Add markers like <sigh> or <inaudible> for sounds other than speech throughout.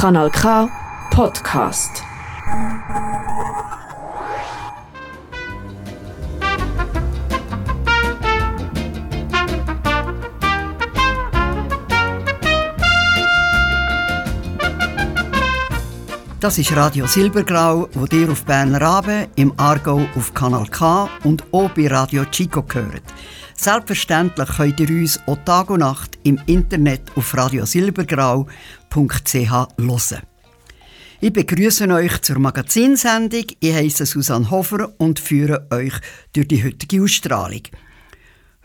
Kanal K Podcast. Das ist Radio Silbergrau, wo dir auf Berner Rabe, im Aargau auf Kanal K und auch bei Radio Chico gehört. Selbstverständlich könnt ihr uns auch Tag und Nacht im Internet auf radiosilbergrau.ch hören. Ich begrüße euch zur Magazinsendung. Ich heiße Susanne Hofer und führe euch durch die heutige Ausstrahlung.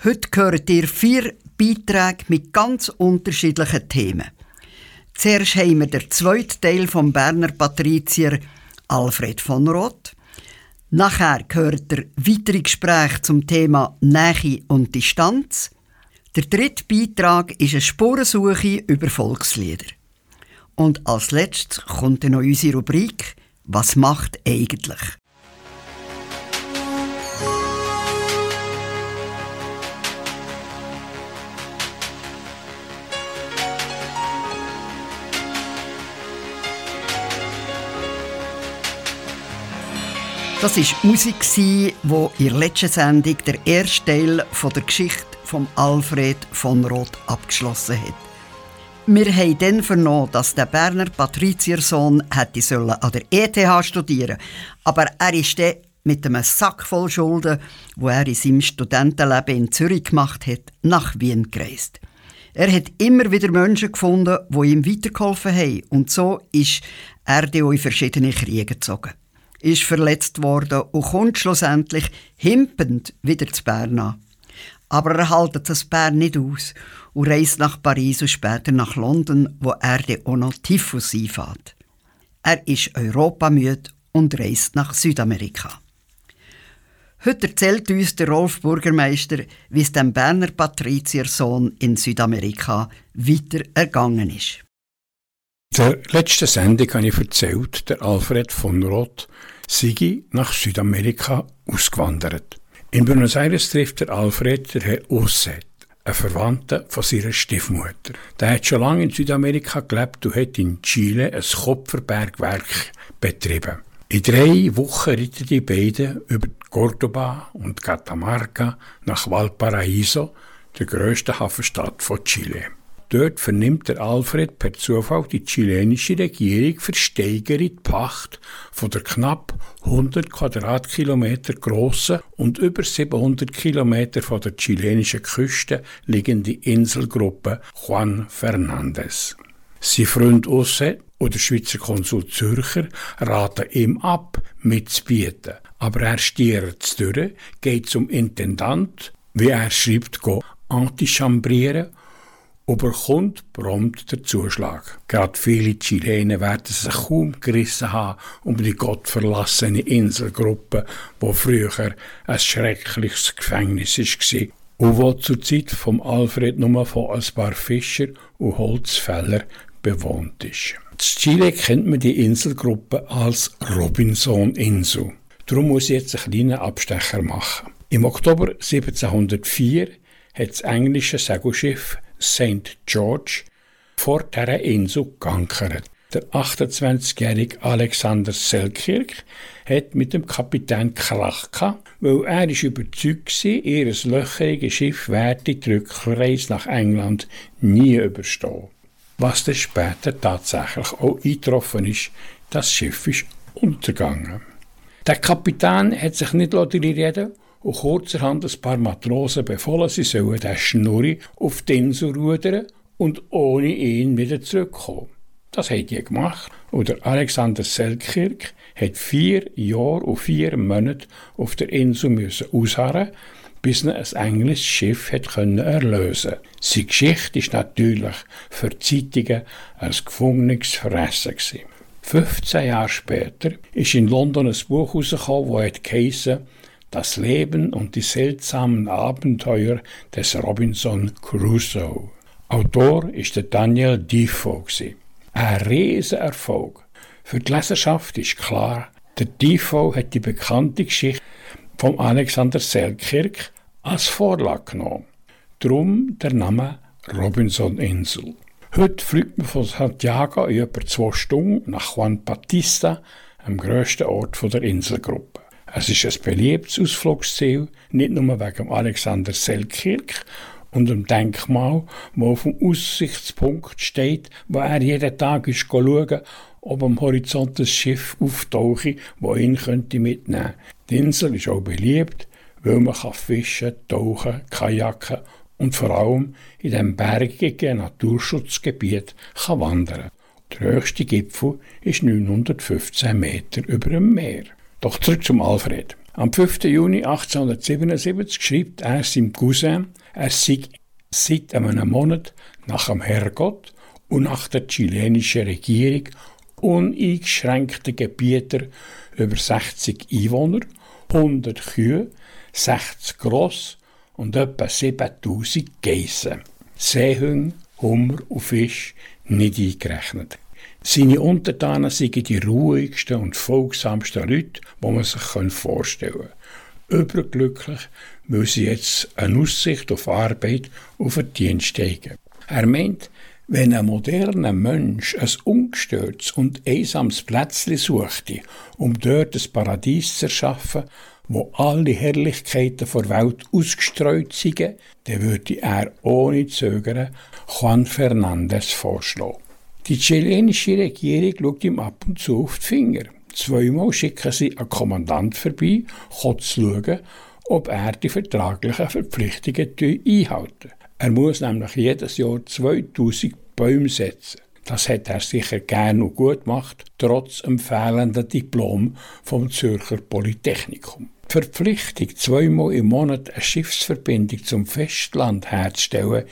Heute hört ihr vier Beiträge mit ganz unterschiedlichen Themen. Zuerst haben wir den zweiten Teil vom Berner Patrizier Alfred von Roth. Nachher gehört der weitere Gespräch zum Thema Nähe und Distanz. Der dritte Beitrag ist eine Spurensuche über Volkslieder. Und als letztes kommt dann noch unsere Rubrik «Was macht eigentlich?». Das war Musik, die in der letzten Sendung der erste Teil der Geschichte von Alfred von Roth abgeschlossen hat. Wir haben dann vernommen, dass der Berner Patriziersohn hätte an der ETH studieren aber er ist dann mit einem Sack voll Schulden, wo er in seinem Studentenleben in Zürich gemacht hat, nach Wien gereist. Er hat immer wieder Menschen gefunden, die ihm weitergeholfen haben und so ist er in verschiedene Kriege gezogen ist verletzt worden und kommt schlussendlich himpend wieder zu Bern an. Aber er hält das Bern nicht aus und reist nach Paris und später nach London, wo er dann auch noch Typhus einfährt. Er ist europamüde und reist nach Südamerika. Heute erzählt uns der Rolf Bürgermeister, wie es dem Berner Patriziersohn in Südamerika weiter ergangen ist. Der letzten Sendung habe ich erzählt, der Alfred von Roth sei nach Südamerika ausgewandert. In Buenos Aires trifft der Alfred der Herr Osset, ein Verwandter von seiner Stiefmutter. Der hat schon lange in Südamerika gelebt und hat in Chile ein Kupferbergwerk betrieben. In drei Wochen ritten die beiden über Cordoba und Catamarca nach Valparaíso, der grössten Hafenstadt von Chile. Dort vernimmt der Alfred per Zufall die chilenische Regierung versteigere die Pacht von der knapp 100 Quadratkilometer grossen und über 700 Kilometer von der chilenischen Küste liegende Inselgruppe Juan Fernandez. Sein Freund Osse oder Schweizer Konsul Zürcher raten ihm ab, mitzubieten. Aber er stiert durch, geht zum Intendant, wie er schreibt, go antichambrieren überkommt prompt der Zuschlag. Gerade viele Chilenen werden sich kaum gerissen haben um die gottverlassene Inselgruppe, wo früher ein schreckliches Gefängnis war und wo zur Zeit vom Alfred nur von ein paar Fischer und Holzfäller bewohnt ist. In Chile kennt man die Inselgruppe als Robinson-Insel. Darum muss ich jetzt einen kleinen Abstecher machen. Im Oktober 1704 hat das englische Segelschiff St. George vor dieser Insel geankert. Der 28-jährige Alexander Selkirk hat mit dem Kapitän Krach gehabt, weil er ist überzeugt war, ihr löcheriges Schiff werde die Rückreise nach England nie überstehen. Was dann später tatsächlich auch eingetroffen ist, das Schiff ist untergegangen. Der Kapitän hat sich nicht reden und kurzerhand ein paar Matrosen befohlen, sie sollen den Schnurri auf die Insel rudern und ohne ihn wieder zurückkommen. Das hat die gemacht und der Alexander Selkirk hat vier Jahre und vier Monate auf der Insel müssen ausharren, bis er ein englisches Schiff hat können erlösen. Seine Geschichte ist natürlich für die Zeitungen als gefundenes Fressen 15 Jahre später ist in London ein Buch herausgekommen, das heißt das Leben und die seltsamen Abenteuer des Robinson Crusoe. Autor ist der Daniel Defoe. Ein Riesenerfolg. Für die Leserschaft ist klar, der Defoe hat die bekannte Geschichte von Alexander Selkirk als Vorlage genommen. Drum der Name Robinson Insel. Heute fliegt man von Santiago in etwa zwei Stunden nach Juan Batista, dem grössten Ort der Inselgruppe. Es ist ein beliebtes Ausflugsziel, nicht nur wegen Alexander Selkirk und dem Denkmal, wo auf dem Aussichtspunkt steht, wo er jeden Tag ist schauen, ob am Horizont ein Schiff auftauche, wo ihn könnte mitnehmen. Die Insel ist auch beliebt, weil man kann fischen, tauchen, kajaken und vor allem in dem bergigen Naturschutzgebiet kann wandern. Der höchste Gipfel ist 915 Meter über dem Meer. Doch zurück zum Alfred. Am 5. Juni 1877 schreibt er seinem Cousin, er sei seit einem Monat nach dem Herrgott und nach der chilenischen Regierung uneingeschränkte Gebieter über 60 Einwohner, 100 Kühe, 60 Gross und etwa 7000 Geissen. Seehunde, Hummer und Fisch nicht eingerechnet. Seine Untertanen seien die ruhigsten und folgsamsten Leute, die man sich vorstellen kann. Überglücklich, weil sie jetzt eine Aussicht auf Arbeit und Verdienst haben. Er meint, wenn ein moderner Mensch ein ungestörtes und einsames Plätzchen suchte, um dort ein Paradies zu erschaffen, wo alle Herrlichkeiten der Welt ausgestreut sind, dann würde er ohne Zögern Juan Fernandez vorschlagen. Die chilenische Regierung schaut ihm ab und zu auf die Finger. Zweimal schicken sie einen Kommandant vorbei, um zu schauen, ob er die vertraglichen Verpflichtungen einhalten. Er muss nämlich jedes Jahr 2000 Bäume setzen. Das hat er sicher gern und gut gemacht, trotz dem fehlenden Diplom vom Zürcher Polytechnikum. Die Verpflichtung, zweimal im Monat eine Schiffsverbindung zum Festland herzustellen,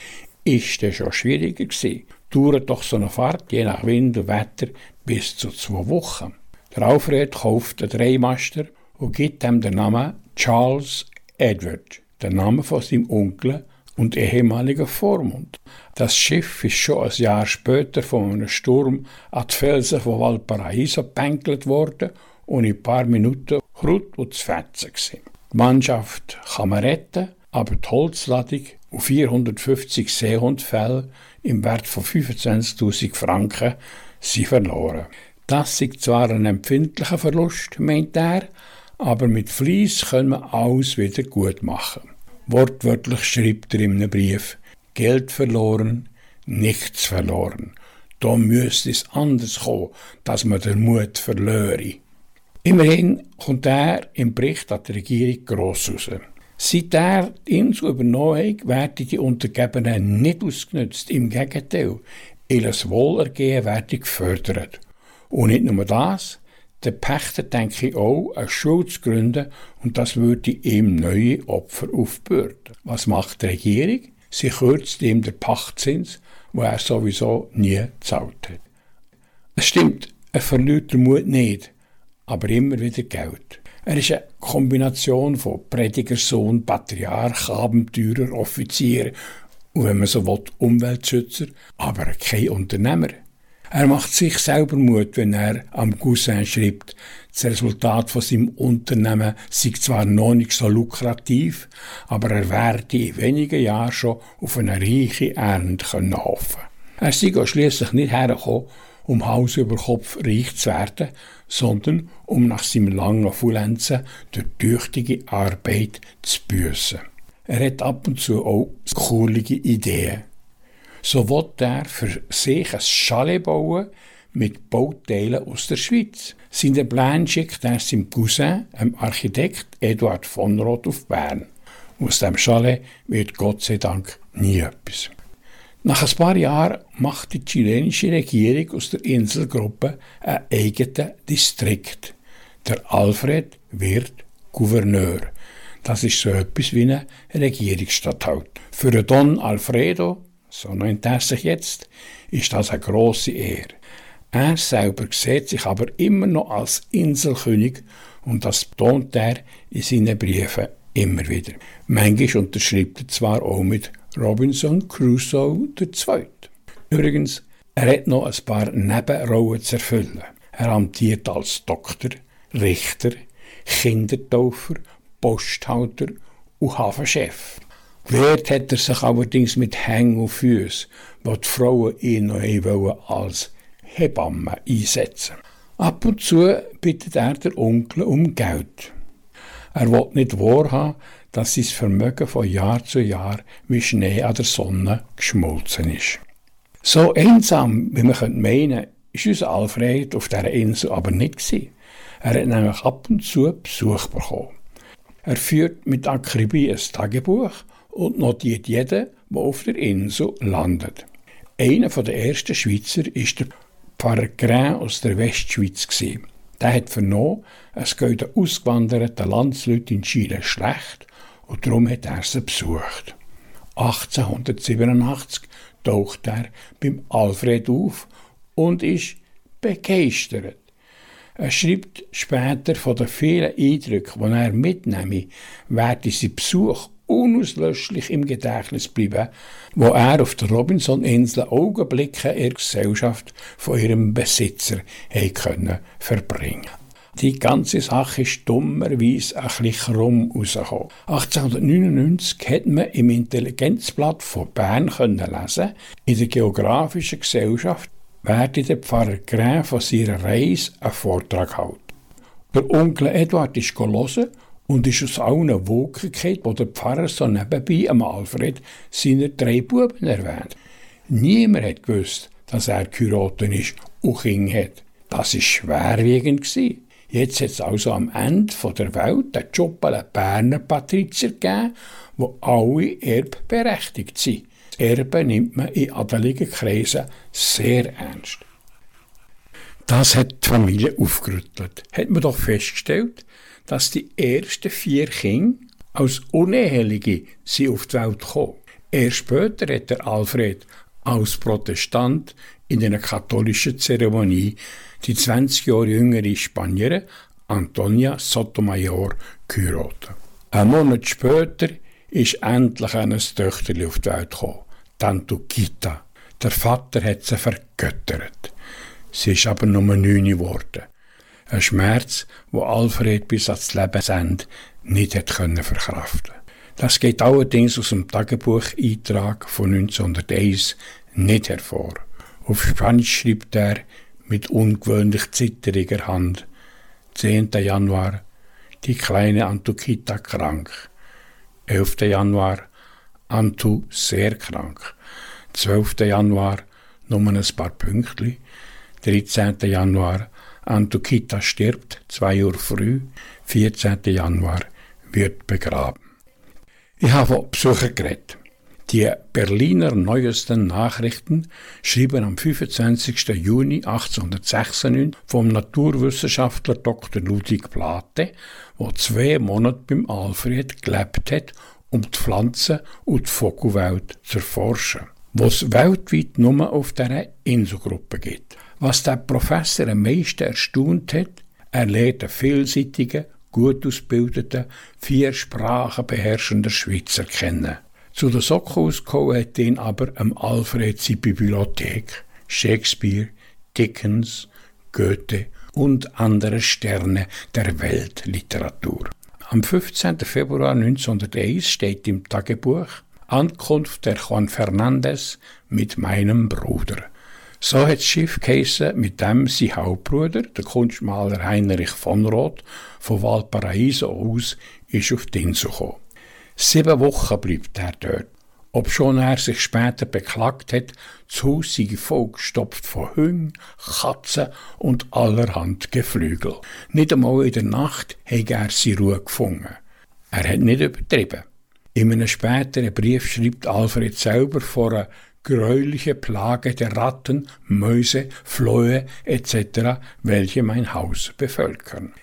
ist dann schon schwieriger gewesen dauert doch so eine Fahrt, je nach Wind und Wetter, bis zu zwei Wochen. Der Alfred kauft einen Dreimaster und gibt ihm den Namen Charles Edward, den Namen von seinem Onkel und ehemaligen Vormund. Das Schiff ist schon ein Jahr später von einem Sturm an die Felsen von Valparaiso gepänkelt worden und in ein paar Minuten Krut und zu fetzen gewesen. Die Mannschaft kann man retten, aber die Holzladung und 450 Seehundfälle im Wert von 25.000 Franken sind verloren. Das ist zwar ein empfindlicher Verlust, meint er, aber mit Fleiss können wir alles wieder gut machen. Wortwörtlich schreibt er in einem Brief, Geld verloren, nichts verloren. Da müsste es anders kommen, dass man den Mut verlöre. Immerhin kommt er im Bericht an die Regierung gross raus. Seit er die Insel übernommen hat, werden die Untergebenen nicht ausgenutzt. Im Gegenteil, ihr Wohlergehen wird gefördert. Und nicht nur das, der Pächter denke ich auch, eine Schule zu gründen und das würde ihm neue Opfer aufbürden. Was macht die Regierung? Sie kürzt ihm den Pachtzins, wo er sowieso nie gezahlt hat. Es stimmt, er verliert den Mut nicht, aber immer wieder Geld. Er ist eine Kombination von Predigersohn, Patriarch, Abenteurer, Offizier und wenn man so will, Umweltschützer, aber kein Unternehmer. Er macht sich selber Mut, wenn er am Cousin schreibt, das Resultat von seinem Unternehmen sei zwar noch nicht so lukrativ, aber er werde in wenigen Jahren schon auf eine reiche Ernte können hoffen. Er sei schließlich nicht hergekommen, um Haus über Kopf reich zu werden, sondern um nach seinem langen Fullenzen durch tüchtige Arbeit zu büssen. Er hat ab und zu auch kurlige Ideen. So wird er für sich ein Chalet bauen mit Bauteilen aus der Schweiz. Seine Pläne schickt er seinem Cousin, dem Architekt Eduard von Roth, auf Bern. Aus dem Chalet wird Gott sei Dank nie etwas. Nach ein paar Jahren macht die chilenische Regierung aus der Inselgruppe einen eigenen Distrikt. Der Alfred wird Gouverneur. Das ist so etwas wie ein Regierungsstatthalter. Für Don Alfredo, so nennt er sich jetzt, ist das eine grosse Ehre. Er selber sieht sich aber immer noch als Inselkönig und das betont er in seinen Briefen immer wieder. Manchmal unterschreibt er zwar auch mit Robinson Crusoe II. Übrigens, er hat noch ein paar Nebenrollen zu erfüllen. Er amtiert als Doktor, Richter, Kindertaufer, Posthalter und Hafenchef. Gewehrt hat er sich allerdings mit Hängen und Füßen, wo die Frauen ihn noch als Hebamme einsetzen Ab und zu bittet er der Onkel um Geld. Er will nicht wahrhaben, dass sein Vermögen von Jahr zu Jahr wie Schnee an der Sonne geschmolzen ist. So einsam, wie man meinen könnte, ist unser Alfred auf dieser Insel aber nicht gewesen. Er hat nämlich ab und zu Besuch bekommen. Er führt mit Akribie ein Tagebuch und notiert jeden, der auf der Insel landet. Einer der ersten Schweizer ist der Pfarrer Grain aus der Westschweiz. Der hat vernommen, es geht den ausgewanderten Landsleuten in Chile schlecht und darum hat er sie besucht. 1887 taucht er beim Alfred auf und ist begeistert. Er schreibt später von den vielen Eindrücken, die er mitnehme, werde sein Besuch unauslöschlich im Gedächtnis bleiben, wo er auf der Robinson-Insel Augenblicke in der Gesellschaft von ihrem Besitzer können verbringen die ganze Sache ist dummerweise ein bisschen krumm rausgekommen. 1899 hat man im Intelligenzblatt von Bern können lesen, in der Geografischen Gesellschaft werde der Pfarrer Gräf von seiner Reise einen Vortrag halten. Der Onkel Eduard ist gelesen und ist aus allen Wolken gefallen, wo der Pfarrer so nebenbei am Alfred seine drei Buben erwähnt. Niemand hat gewusst, dass er geheiratet ist und Kinder hat. Das war schwerwiegend. Jetzt hat es also am Ende der Welt Job an Berner Patrizier gegeben, wo alle erbberechtigt sind. Das Erbe nimmt man in adeligen Kreisen sehr ernst. Das hat die Familie aufgerüttelt. Hat man doch festgestellt, dass die ersten vier Kinder als Uneheliche sie auf die Welt kommen. Erst später hat der Alfred als Protestant in einer katholischen Zeremonie die 20 Jahre jüngere Spanierin Antonia Sotomayor geheiratet. Ein Monat später ist endlich ein Töchterli auf die Welt gekommen, Tantukita. Der Vater hat sie vergöttert. Sie ist aber nur neun geworden. Ein Schmerz, wo Alfred bis ans Lebensende nicht hat können verkraften. Das geht allerdings aus dem Tagebucheintrag von 1901 nicht hervor. Auf Spanisch schreibt er mit ungewöhnlich zitteriger Hand. 10. Januar, die kleine Antukita krank. 11. Januar, Antu sehr krank. 12. Januar, nur ein paar Pünktli. 13. Januar, Antukita stirbt, zwei Uhr früh. 14. Januar, wird begraben. Ich habe von Besuchern geredet. Die Berliner Neuesten Nachrichten schrieben am 25. Juni 1896 vom Naturwissenschaftler Dr. Ludwig Plate, der zwei Monate beim Alfred gelebt hat, um die Pflanzen und die Vogelwelt zu erforschen, was weltweit nur auf dieser Inselgruppe gibt. Was der Professor am meisten erstaunt hat, er lehrt einen vielseitigen, gut ausgebildeten, vier Sprachen beherrschenden Schweizer kennen. Zu der Sockhaus hat ihn aber am Alfred seine Bibliothek, Shakespeare, Dickens, Goethe und andere Sterne der Weltliteratur. Am 15. Februar 1901 steht im Tagebuch Ankunft der Juan Fernandez mit meinem Bruder. So hat das Schiff geheissen, mit dem sein Hauptbruder, der Kunstmaler Heinrich von Roth, von Valparaiso aus, ist auf die Insel gekommen. Sieben Wochen bleibt er dort. Obschon er sich später beklagt hat, das Haus sei vollgestopft von Hüngen, Katzen und allerhand Geflügel. Nicht einmal in der Nacht hat er seine Ruhe gefunden. Er hat nicht übertrieben. In einem späteren Brief schreibt Alfred selber vor einer gräulichen Plage der Ratten, Mäuse, Flöhe etc., welche mein Haus bevölkern.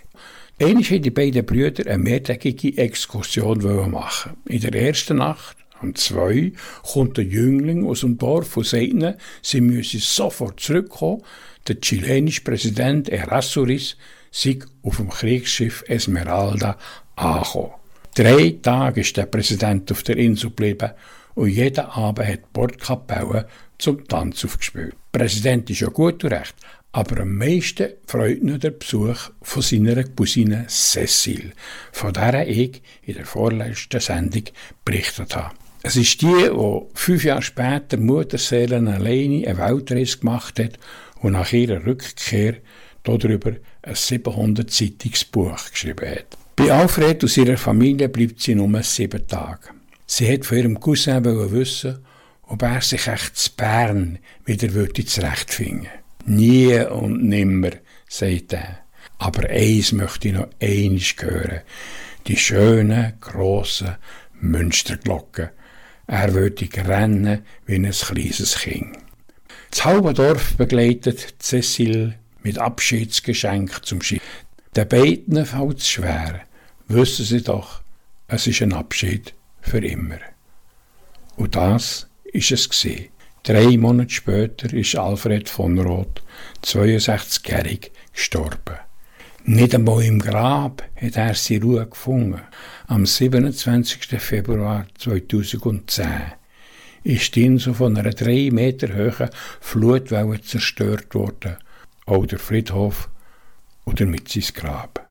Einmal haben die beiden Brüder eine mehrtägige Exkursion machen. In der ersten Nacht, um zwei, kommt der Jüngling aus dem Dorf und sagt ihnen, sie müssen sofort zurückkommen. Der chilenische Präsident Erasuriz sei auf dem Kriegsschiff Esmeralda angekommen. Drei Tage ist der Präsident auf der Insel geblieben und jeden Abend hat Bordkapelle zum Tanz aufgespielt. Der Präsident ist ja gut und recht, aber am meisten freut ihn der Besuch von seiner Cousine Cecile, von der ich in der vorletzten Sendung berichtet habe. Es ist die, die fünf Jahre später Mutterseelen alleine eine Weltreise gemacht hat und nach ihrer Rückkehr darüber ein 700-seitiges Buch geschrieben hat. Bei Alfred und seiner Familie bleibt sie nur sieben Tage. Sie hat von ihrem Cousin wissen, ob er sich echt zu Bern wieder würde zurechtfinden Nie und nimmer, sagt er. Aber eins möchte ich noch einiges hören. Die schönen, grossen Münsterglocken. Er würde rennen wie ein kleines Kind. Das halbe Dorf begleitet Cecil mit Abschiedsgeschenk zum Schiff. Den beiden fällt es schwer. Wissen sie doch, es ist ein Abschied für immer. Und das ist es gewesen. Drei Monate später ist Alfred von Roth, 62-jährig, gestorben. Nicht einmal im Grab hat er seine Ruhe gefunden. Am 27. Februar 2010 ist die Insel von einer drei Meter hohen Flutwelle zerstört worden. Auch der Friedhof oder mit sein Grab.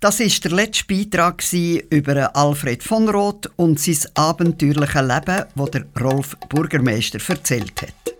Das ist der letzte Beitrag über Alfred von Roth und sein abenteuerliches Leben, wo der Rolf Bürgermeister erzählt hat.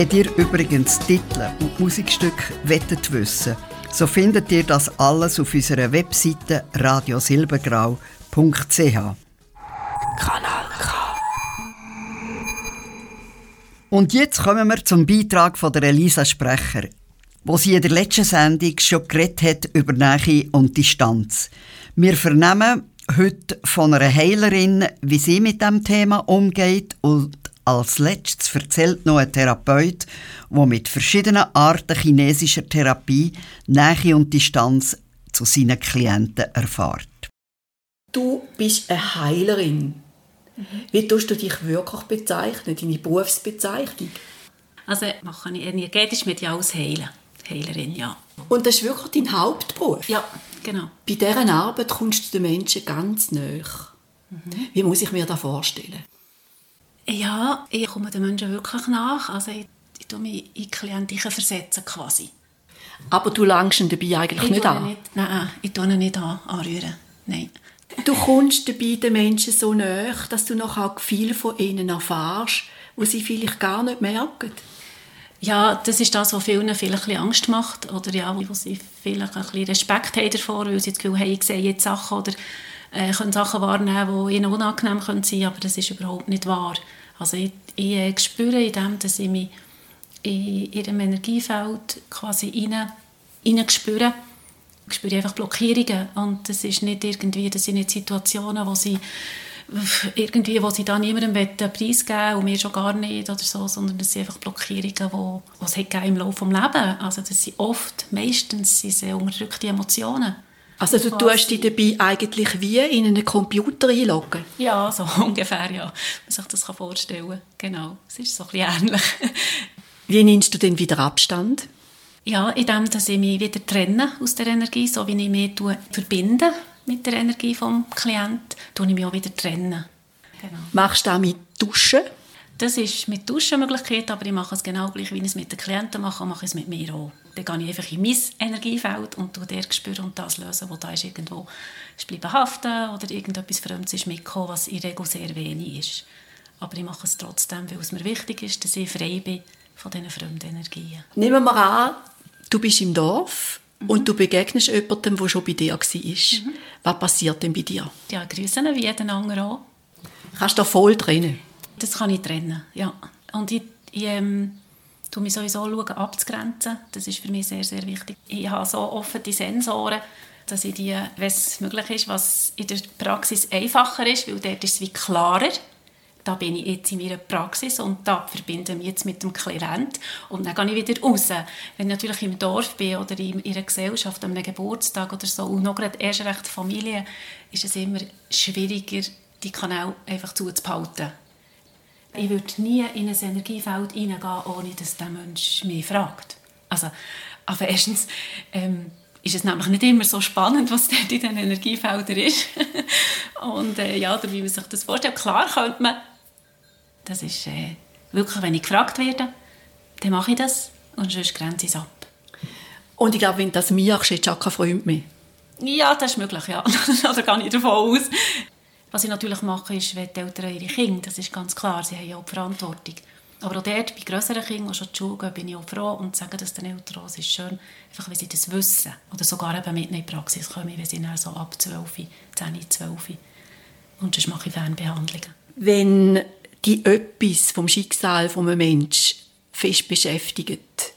Wenn ihr übrigens Titel und Musikstücke wettet wissen, so findet ihr das alles auf unserer Webseite radiosilbergrau.ch. Kanal K. Und jetzt kommen wir zum Beitrag von der Elisa Sprecher, wo sie in der letzten Sendung schon geredet hat über Nähe und Distanz. Wir vernehmen heute von einer Heilerin, wie sie mit dem Thema umgeht und als letztes erzählt noch ein Therapeut, der mit verschiedenen Arten chinesischer Therapie Nähe und Distanz zu seinen Klienten erfährt. Du bist eine Heilerin. Wie tust du dich wirklich bezeichnen, deine Berufsbezeichnung? Also mache ich energetisch mediales Heilen. Heilerin, ja. Und das ist wirklich dein Hauptberuf? Ja, genau. Bei dieser Arbeit kommst du den Menschen ganz nahe. Wie muss ich mir das vorstellen? Ja, ich komme den Menschen wirklich nach. Also ich, ich tue mich in Klienten versetzen quasi. Aber du langst ihn dabei eigentlich Ich nicht an. Nicht, nein, ich tue ihn nicht an, anrühren. Nein. Du kommst dabei den Menschen so nahe, dass du noch auch viel von ihnen erfährst, wo sie vielleicht gar nicht merken. Ja, das ist das, was vielen vielleicht ein Angst macht. Oder ja, wo sie vielleicht ein bisschen Respekt haben davor, weil sie das Gefühl haben, ich sehe jetzt Sachen oder äh, können Sachen wahrnehmen, die ihnen unangenehm können sein aber das ist überhaupt nicht wahr. Also ich, ich äh, spüre in dem, dass ich mich in ihrem Energiefeld quasi rein, rein spüre. Ich spüre einfach Blockierungen und das ist nicht irgendwie, das sind nicht Situationen, wo sie irgendwie, wo sie da niemandem preisgeben und mir schon gar nicht oder so, sondern das sind einfach Blockierungen, die, die es im Laufe des Lebens. Also das sind oft, meistens sind sehr unterdrückte Emotionen. Also du tust dich dabei eigentlich wie in einen Computer einloggen. Ja, so <laughs> ungefähr, ja. Man sich das kann vorstellen Genau, es ist so ein bisschen ähnlich. Wie nimmst du denn wieder Abstand? Ja, indem dass ich mich wieder trenne aus der Energie, so wie ich mich verbinde mit der Energie des Klienten, tue ich mich auch wieder trennen. Genau. Machst du das mit Duschen? Das ist mit Duschen eine Möglichkeit, aber ich mache es genau gleich, wie ich es mit den Klienten mache, mache ich es mit mir auch. Dann gehe ich einfach in mein Energiefeld und tue der spüren und das lösen, was da ist irgendwo ist bleiben haften oder irgendetwas Fremdes ist mitgekommen, was in der Regel sehr wenig ist. Aber ich mache es trotzdem, weil es mir wichtig ist, dass ich frei bin von diesen fremden Energien. Nehmen wir an, du bist im Dorf und du begegnest jemandem, der schon bei dir war. Was passiert denn bei dir? Ja, grüßen wie jeden anderen auch. Kannst du voll trennen? Das kann ich trennen, ja. Und ich, ich ähm, tue mich sowieso schauen, abzugrenzen. Das ist für mich sehr, sehr wichtig. Ich habe so offene Sensoren, dass ich die, wenn es möglich ist, was in der Praxis einfacher ist, weil dort ist es wie klarer. Da bin ich jetzt in meiner Praxis und da verbinde ich mich jetzt mit dem Klient und dann gehe ich wieder raus. Wenn ich natürlich im Dorf bin oder in einer Gesellschaft, an einem Geburtstag oder so und noch gerade erst recht Familie, ist es immer schwieriger, die Kanäle einfach zuzuhalten. Ich würde nie in ein Energiefeld hineingehen, ohne dass der Mensch mich fragt. Also, aber erstens ähm, ist es nämlich nicht immer so spannend, was dort in den Energiefeldern ist. <laughs> Und äh, ja, oder wie man sich das vorstellt. Klar könnte man, das ist äh, wirklich, wenn ich gefragt werde, dann mache ich das und sonst grenze ich es ab. Und ich glaube, wenn du das machst, du auch keinen Freund mehr. Ja, das ist möglich, ja. <laughs> da gehe ich davon aus. Was ich natürlich mache, ist, wenn die Eltern ihre Kinder, das ist ganz klar, sie haben ja auch die Verantwortung. Aber auch dort, bei grösseren Kindern, die schon zur Schule gehen, bin ich auch froh und sage das den Eltern. Es ist schön, einfach, wenn sie das wissen. Oder sogar eben mit in die Praxis kommen, wenn sie dann so ab 12, 10, 12. Und sonst mache ich Fernbehandlungen. Wenn die etwas vom Schicksal von einem Menschen fest beschäftigt,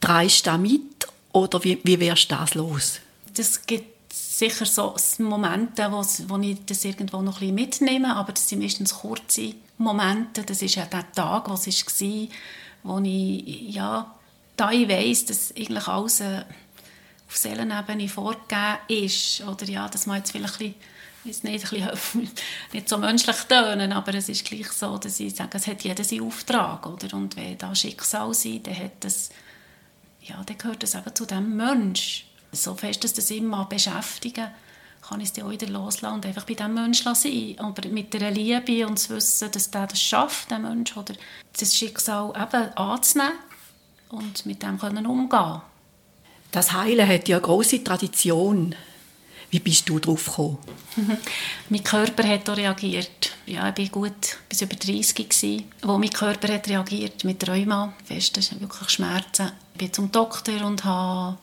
dreist du das mit oder wie, wie wärst du das los? Das gibt sicher so Momente, wo, wo ich das irgendwo noch ein bisschen mitnehme, aber das sind meistens kurze Momente. Das ist ja der Tag, was es war, wo ich, ja, da ich weiss, dass eigentlich alles äh, auf Seelenebene vorgegeben ist, oder ja, dass man jetzt vielleicht ein bisschen, nicht, ein bisschen, <laughs> nicht so menschlich tönen, aber es ist gleich so, dass ich sage, es hat jeder seinen Auftrag, oder? Und wenn da Schicksal sein, dann hat das, ja, dann gehört das eben zu dem Mensch. So fest, dass das immer beschäftigen kann ich es dann auch wieder loslassen und einfach bei diesem Menschen sein. Aber mit der Liebe und zu wissen, dass der das schafft, der Mensch, oder das Schicksal eben anzunehmen und mit dem können umgehen Das Heilen hat ja eine grosse Tradition. Wie bist du darauf gekommen? <laughs> mein Körper hat auch reagiert. Ja, ich war gut bis über 30 gewesen, wo mein Körper hat reagiert mit Rheuma, fest, wirklich Schmerzen. Ich bin zum Doktor und habe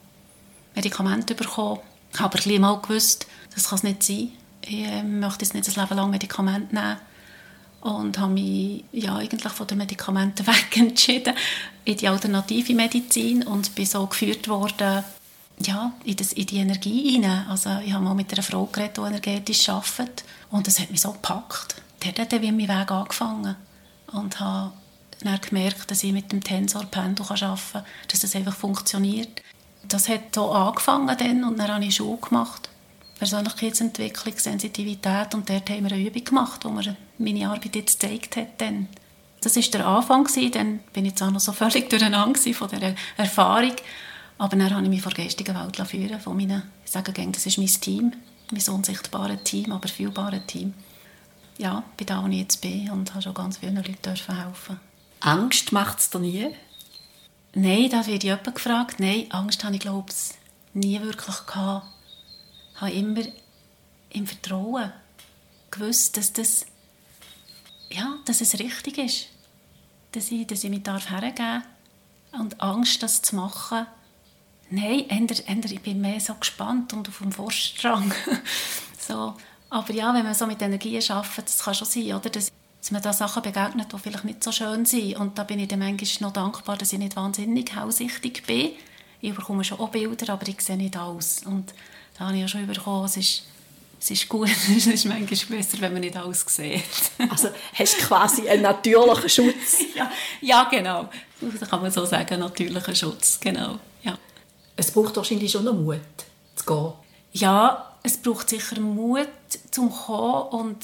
Medikamente bekommen. Ich habe aber mal gewusst, das kann es nicht sein. Ich äh, möchte jetzt nicht ein Leben lang Medikamente nehmen und habe mich ja, eigentlich von den Medikamenten <laughs> weg entschieden in die alternative Medizin und bin so geführt worden ja, in, das, in die Energie hinein. Also ich habe mal mit einer Frau geredet, die energetisch arbeitet und das hat mich so gepackt. Der hat dann meinen Weg angefangen und habe dann gemerkt, dass ich mit dem Tensor Pendel arbeiten kann, dass das einfach funktioniert. Das hat so angefangen dann und dann habe ich Schule gemacht. Persönlichkeitsentwicklung, Sensitivität und dort haben wir eine Übung gemacht, wo mir meine Arbeit jetzt gezeigt hat. Dann. Das war der Anfang, dann bin ich auch noch so <laughs> völlig durcheinander von dieser Erfahrung. Aber dann habe ich mich vor geistigen Welt führen von meinen, ich sage gerne, das ist mein Team, mein unsichtbares Team, aber fühlbares Team. Ja, bin da, wo ich jetzt bin und habe schon ganz vielen Leuten helfen Angst macht es dir nie? Nein, da wird jemand gefragt. Nein, Angst habe ich, glaube ich, nie wirklich gehabt. Ich habe immer im Vertrauen gewusst, dass, das, ja, dass es richtig ist. Dass ich, dass ich mich hergeben darf. Und Angst, das zu machen, Nein, eher, ich bin mehr so gespannt und auf dem Forststrang. <laughs> so. Aber ja, wenn man so mit Energien arbeitet, das kann schon sein, oder? Dass, dass man da Sachen begegnet, die vielleicht nicht so schön sind. Und da bin ich dann manchmal noch dankbar, dass ich nicht wahnsinnig hellsichtig bin. Ich bekomme schon auch Bilder, aber ich sehe nicht alles. Und da habe ich ja schon bekommen, es ist, es ist gut, <laughs> es ist manchmal besser, wenn man nicht alles sieht. <laughs> also hast du quasi einen natürlichen Schutz? <laughs> ja, ja, genau. Das kann man so sagen, natürlicher Schutz, genau. Ja. Es braucht wahrscheinlich schon noch Mut, zu gehen. Ja, es braucht sicher Mut, zum kommen und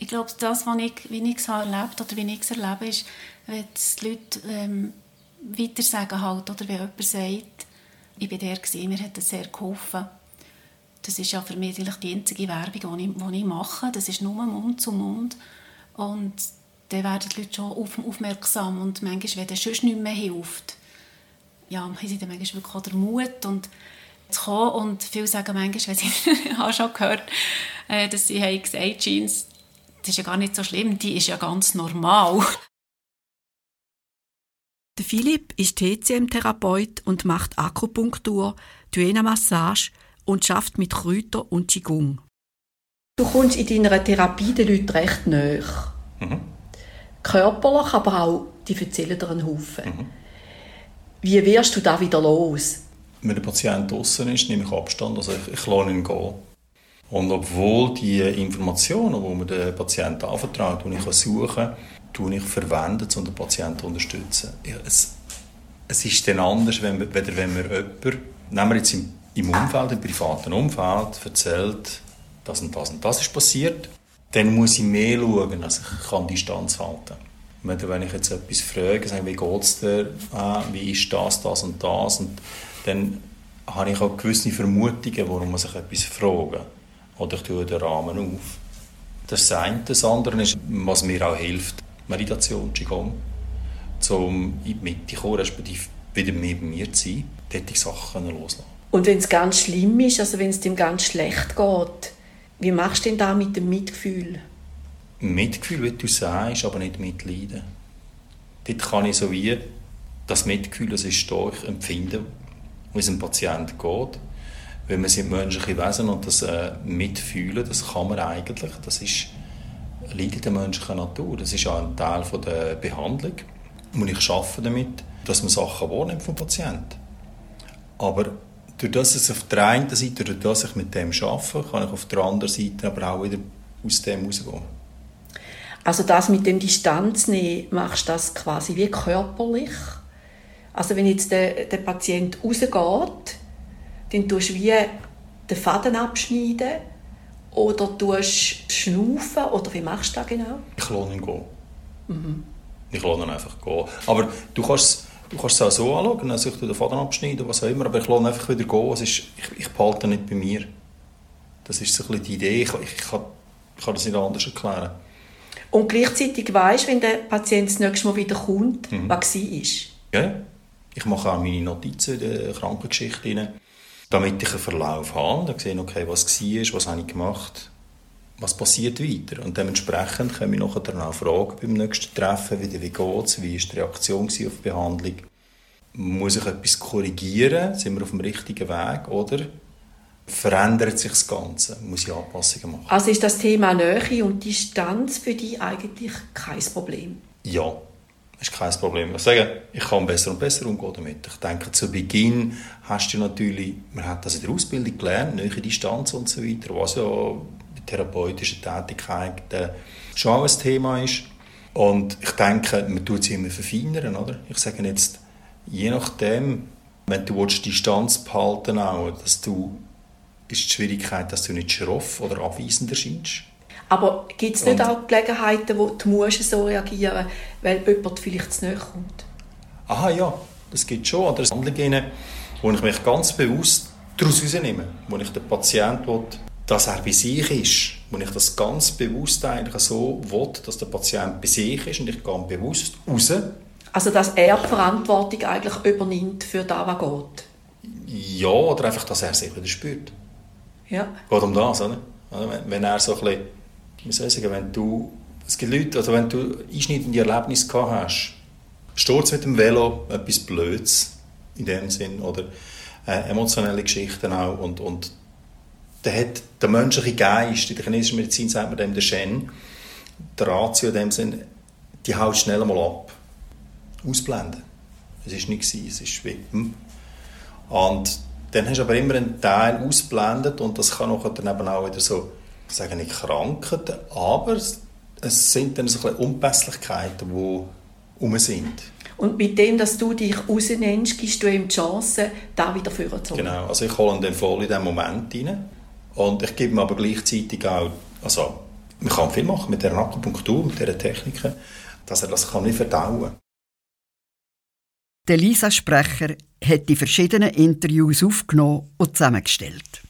ich glaube, das, was ich, wie ich es erlebt oder wie ich es erlebe, ist, wenn die Leute ähm, weiter sagen halt, oder wenn jemand sagt, ich war der, gewesen, mir hat das sehr geholfen. Das ist ja für mich die einzige Werbung, die ich, die ich mache. Das ist nur Mund zu Mund. Und dann werden die Leute schon aufmerksam. Und manchmal, wenn das sonst nicht mehr hilft, ja, haben sie dann manchmal wirklich auch den Mut und zu kommen. Und viele sagen manchmal, <laughs> wenn sie, <laughs> ich habe schon gehört, äh, dass sie haben gesagt, Jeans, das ist ja gar nicht so schlimm, die ist ja ganz normal. <laughs> Der Philipp ist TCM-Therapeut und macht Akupunktur, Duena-Massage und schafft mit Kräutern und Qigong. Du kommst in deiner Therapie den Leuten recht nahe. Mhm. Körperlich, aber auch, die erzählen dir einen Haufen. Mhm. Wie wirst du da wieder los? Wenn der Patient draußen ist, nehme ich Abstand, also ich, ich lasse ihn gehen. Und obwohl die Informationen, die mir der Patient anvertraut, die ich suchen kann, tue ich verwenden, um den Patienten zu unterstützen. Es, es ist dann anders, wenn, wir, wenn mir jemand, nehmen wir jetzt im, im Umfeld, im privaten Umfeld, erzählt, das und das und das ist passiert, dann muss ich mehr schauen, als ich kann Distanz halten wenn ich jetzt etwas frage, wie geht es dir, ah, wie ist das, das und das, und dann habe ich auch gewisse Vermutungen, warum man sich etwas fragen. Oder ich tue den Rahmen auf. Das ist das eine. Das andere ist, was mir auch hilft, Meditation, Qigong, um in die Mitte zu kommen, respektive wieder mehr bei mir zu sein, dort die Sachen loslassen. Und wenn es ganz schlimm ist, also wenn es dem ganz schlecht geht, wie machst du denn da mit dem Mitgefühl? Mitgefühl, wie du sagst, aber nicht Mitleiden. Dort kann ich so wie das Mitgefühl, das ist da, ich empfinde, wie es einem Patienten geht. Weil wir sind menschliche Wesen und das äh, Mitfühlen, das kann man eigentlich, das ist, liegt in der menschlichen Natur. Das ist auch ein Teil von der Behandlung. Und ich arbeite damit, dass man Sachen wahrnimmt vom Patienten. Aber durch das es auf der einen Seite, durch das ich mit dem arbeite, kann ich auf der anderen Seite aber auch wieder aus dem rausgehen. Also das mit dem Distanz nehmen, machst du das quasi wie körperlich. Also wenn jetzt der, der Patient rausgeht, dann tust du wie den Faden abschneiden oder tust schnaufen oder wie machst du das genau? Ich lasse ihn gehen. Mhm. Ich lasse ihn einfach gehen. Aber du kannst Du kannst es auch so anschauen, also ich den Faden abschneiden, was auch immer, aber ich lasse einfach wieder gehen. Es ist, ich, ich behalte ihn nicht bei mir. Das ist so ein bisschen die Idee. Ich, ich, kann, ich kann das nicht anders erklären. Und gleichzeitig weißt, wenn der Patient das nächste Mal wieder kommt, mhm. was war. Ja, ich mache auch meine Notizen in der Krankengeschichte. Rein. Damit ich einen Verlauf habe. Dann sehe okay, was war, was habe ich gemacht, was passiert weiter. Und dementsprechend kann ich nachher dann auch fragen beim nächsten Treffen, wie, wie geht es, wie war die Reaktion auf die Behandlung. Muss ich etwas korrigieren? Sind wir auf dem richtigen Weg? Oder verändert sich das Ganze? Muss ich Anpassungen machen? Also ist das Thema Nähe und Distanz für dich eigentlich kein Problem? Ja, ist kein Problem. Ich sage, ich kann besser und besser umgehen damit. Ich denke, zu Beginn hast du natürlich, man hat das in der Ausbildung gelernt, neue Distanz und so weiter, was ja bei therapeutischer Tätigkeit schon ein Thema ist. Und ich denke, man tut sie immer verfeinern, oder? Ich sage jetzt, je nachdem, wenn du willst, Distanz behalten auch, dass du, ist die Schwierigkeit, dass du nicht schroff oder abweisend erscheinst. Aber gibt es nicht und, auch Gelegenheiten, wo du musst so reagieren weil jemand vielleicht zu nahe kommt? Aha, ja, das gibt es schon. Oder Handlungen, wo ich mich ganz bewusst daraus rausnehme, wo ich den Patienten will, dass er bei sich ist, wo ich das ganz bewusst eigentlich so will, dass der Patient bei sich ist und ich gehe bewusst raus. Also dass er die Verantwortung eigentlich übernimmt für das, was geht? Ja, oder einfach, dass er sich wieder spürt. Ja. Geht um das, oder? Wenn er so ein bisschen wie soll ich sagen, wenn du, es gibt Leute, also wenn du einschneidende Erlebnisse gehabt hast, Sturz mit dem Velo, etwas Blödes in dem Sinn, oder äh, emotionelle Geschichten auch, und, und der hat der menschliche Geist, in der chinesischen Medizin sagt man dem der Shen, der Ratio in dem Sinn, die haut schnell einmal ab. Ausblenden. Es war nicht, es ist hm. Und dann hast du aber immer einen Teil ausblendet und das kann dann eben auch wieder so ich sage nicht Krankheiten, aber es sind dann so ein Unpässlichkeiten, die um sind. Und mit dem, dass du dich rausnimmst, gibst du ihm die Chance, da wieder zu Genau, also ich hole ihn dann voll in diesen Moment rein. Und ich gebe ihm aber gleichzeitig auch, also man kann viel machen mit der Akupunktur, mit dieser Techniken, dass er das kann nicht verdauen kann. Der Lisa Sprecher hat die verschiedenen Interviews aufgenommen und zusammengestellt.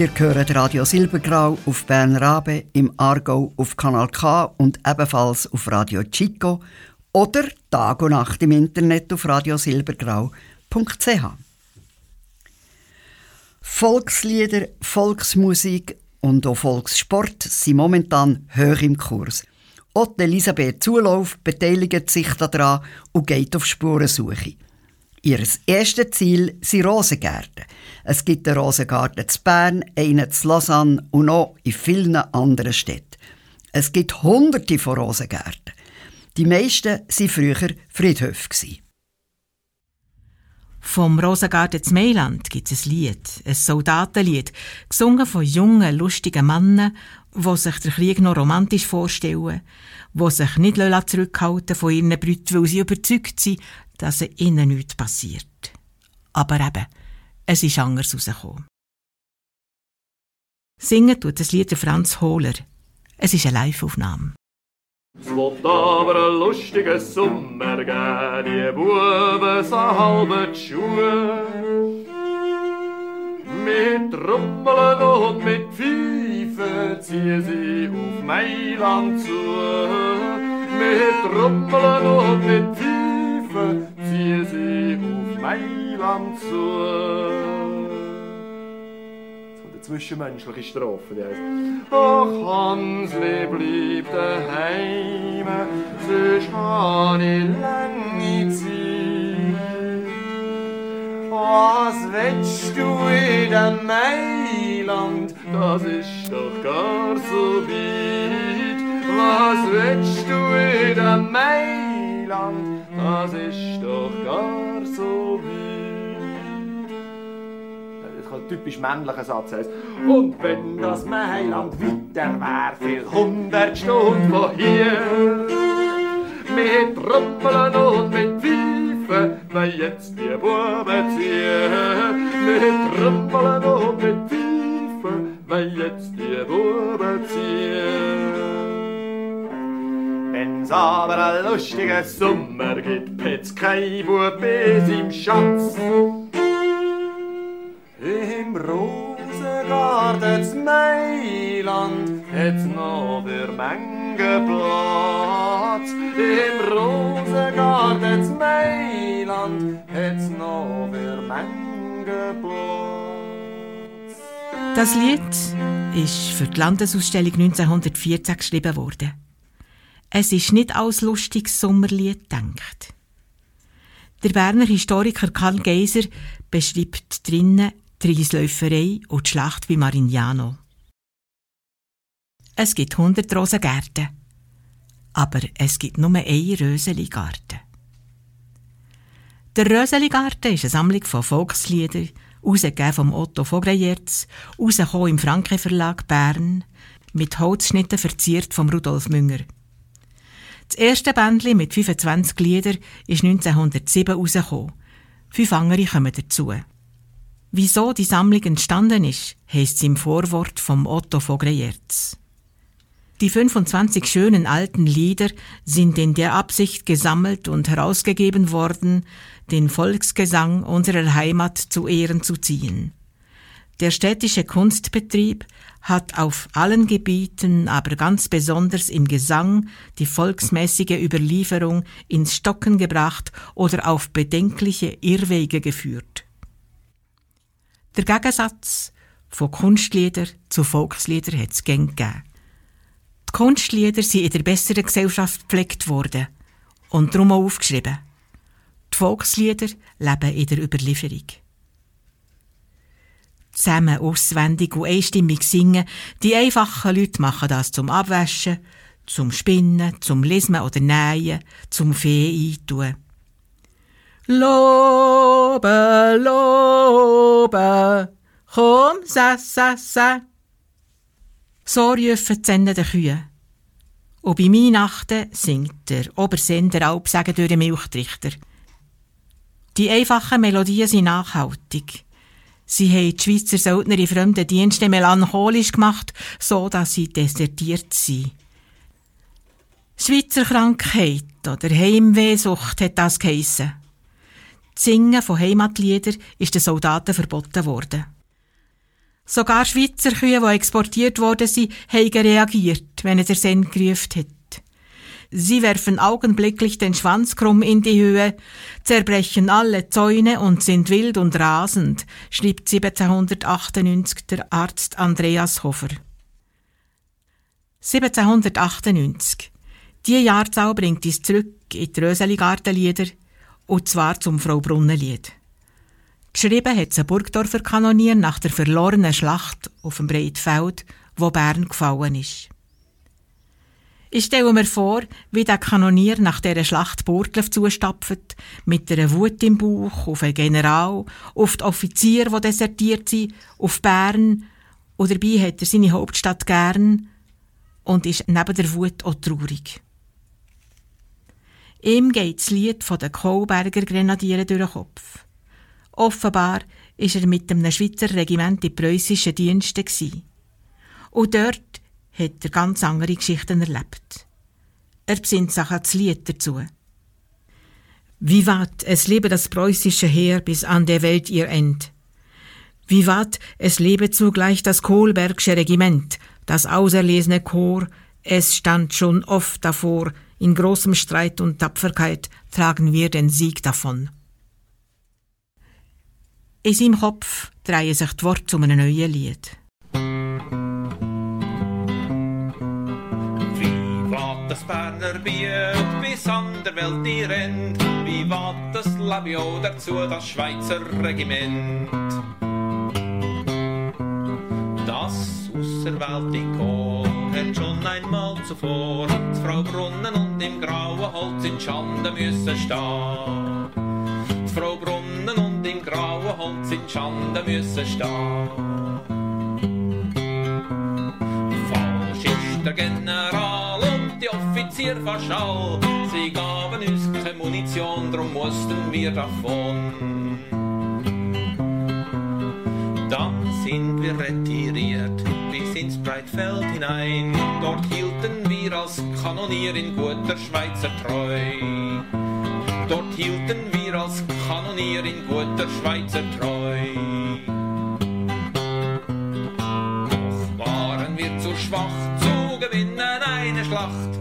Ihr hört Radio Silbergrau auf Bern Rabe, im Aargau auf Kanal K und ebenfalls auf Radio Chico oder Tag und Nacht im Internet auf radiosilbergrau.ch. Volkslieder, Volksmusik und auch Volkssport sind momentan hoch im Kurs. Auch Elisabeth Zulauf beteiligt sich daran und geht auf Spurensuche. Ihr erstes Ziel sind Rosengärten. Es gibt einen Rosengarten zu Bern, einen zu Lausanne und auch in vielen anderen Städten. Es gibt hunderte von Rosengärten. Die meisten waren früher Friedhöfe. Vom Rosengarten zu Mailand gibt es ein Lied, ein Soldatenlied, gesungen von jungen, lustigen Männern, die sich den Krieg noch romantisch vorstellen, die sich nicht zurückhalten von ihren Brüten, weil sie überzeugt sind, dass ihnen nichts passiert. Aber eben, es ist anders rausgekommen. Singen tut das Lied Franz Hohler. Es ist eine Live-Aufnahme. Es wird aber ein lustiger Sommer geben, die Buben so halbe Schuhe. Mit Trommeln und mit Pfeifen ziehen sie auf Mailand zu. Mit Trommeln und mit Pfeifen ziehen sie auf Mailand zu zwischenmenschliche Strophe, die heisst Ach Hansli, blieb daheim, sonst han ich lange Zeit. Was willst du in dem Mailand, das ist doch gar so weit. Was willst du in dem Mailand, das ist doch gar so weit ein typisch männlicher Satz heißt. Und wenn das Mailand weiter wär, viel hundert Stunden von hier, mit Trüppeln und mit Pfeifen, weil jetzt die Buben ziehen. Mit Trüppeln und mit Pfeifen, weil jetzt die Buben ziehen. Wenn's aber ein lustiger Sommer gibt, pet's kein Bub bis im Schatz. Im Rosengarten zu Mailand hat's noch der Menge Platz. Im Rosengarten zu Mailand hat's noch der Menge Platz. Das Lied ist für die Landesausstellung 1914 geschrieben worden. Es ist nicht als lustiges Sommerlied gedacht. Der Berner Historiker Karl Geiser beschreibt drinnen die Reisläuferei und die Schlacht bei Marignano. Es gibt hundert Rosengärten, aber es gibt nur einen Röseligarten. Der Röseligarten ist eine Sammlung von Volksliedern, herausgegeben vom Otto Vogrejerz, rausgekommen im Franke Verlag Bern, mit Holzschnitten verziert vom Rudolf Münger. Das erste Bändchen mit 25 Liedern ist 1907 herausgekommen. Fünf andere kommen dazu. Wieso die Sammlung entstanden ist, heisst es im Vorwort vom Otto Vogrejerz. Die 25 schönen alten Lieder sind in der Absicht gesammelt und herausgegeben worden, den Volksgesang unserer Heimat zu Ehren zu ziehen. Der städtische Kunstbetrieb hat auf allen Gebieten, aber ganz besonders im Gesang, die volksmäßige Überlieferung ins Stocken gebracht oder auf bedenkliche Irrwege geführt. Der Gegensatz von Kunstlieder zu Volkslieder hat es gegeben. Die Kunstlieder sind in der besseren Gesellschaft gepflegt worden und darum auch aufgeschrieben. Die Volkslieder leben in der Überlieferung. Zusammen auswendig und einstimmig singen, die einfachen Leute machen das zum Abwaschen, zum Spinnen, zum Lesen oder Nähen, zum Fee eintun. Lobe, lobe, komm, sa, sa, sa. So rufen die der Kühe. Und bei Weihnachten singt der Obersender Alpsagen durch den Milchtrichter. Die einfachen Melodien sind nachhaltig. Sie haben die Schweizer Söldner in fremden Diensten melancholisch gemacht, so dass sie desertiert sind. Schweizer Krankheit oder Heimwehsucht hat das geheissen. Das Singen von Heimatliedern ist den Soldaten verboten worden. Sogar Schweizer Kühe, die exportiert worden sind, haben reagiert, wenn er der Sen gerufen hat. Sie werfen augenblicklich den Schwanz krumm in die Höhe, zerbrechen alle Zäune und sind wild und rasend, schrieb 1798 der Arzt Andreas Hofer. 1798. Die Jahrzahl bringt uns zurück in die Röseligartenlieder, und zwar zum Frau Brunnenlied. Geschrieben hat sie Burgdorfer Kanonier nach der verlorenen Schlacht auf dem Breitfeld, wo Bern gefallen ist. Ich stelle mir vor, wie der Kanonier nach dieser Schlacht Burgdorf zustapft, mit einer Wut im Bauch auf einen General, auf die Offizier, die desertiert sind, auf Bern, und dabei hat er seine Hauptstadt gern und ist neben der Wut auch traurig. Ihm geht das Lied von den Kohlberger Grenadieren durch den Kopf. Offenbar ist er mit einem Schweizer Regiment in preußischen Diensten Und dort hat er ganz andere Geschichten erlebt. Er besinnt sich das Lied dazu. Vivat, es lebe das preußische Heer bis an der Welt ihr End. Vivat, es lebe zugleich das Kohlbergsche Regiment, das auserlesene Chor, es stand schon oft davor, in großem Streit und Tapferkeit tragen wir den Sieg davon. In seinem Kopf drehen sich die Worte zu einem neuen Lied. Das Berner Biet bis an der Welt die rennt. Wie wat das Labio dazu, das Schweizer Regiment. Das auserwählte Chor hat schon einmal zuvor zu Frau Brunnen und im grauen Holz in Schande müssen stehen. Frau Brunnen und im grauen Holz in Schande müssen stehen. Falsch ist der General Offizier Faschall. Sie gaben uns keine Munition, drum mussten wir davon. Dann sind wir retiriert bis ins Breitfeld hinein. Dort hielten wir als Kanonier in guter Schweizer Treu. Dort hielten wir als Kanonier in guter Schweizer Treu. Doch waren wir zu schwach zu gewinnen eine Schlacht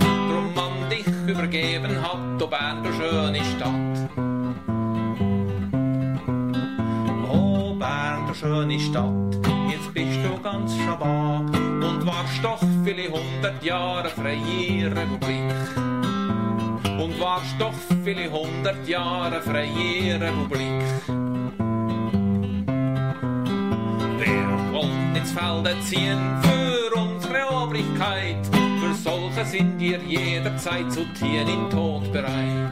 übergeben hat, o Bern, du schöne Stadt. O Bern, du schöne Stadt, jetzt bist du ganz schabab und warst doch viele hundert Jahre freie Republik. Und warst doch viele hundert Jahre freie Republik. Wer wollt ins Felde ziehen für unsere Obrigkeit? Solche sind ihr jederzeit zu Tieren in Tod bereit.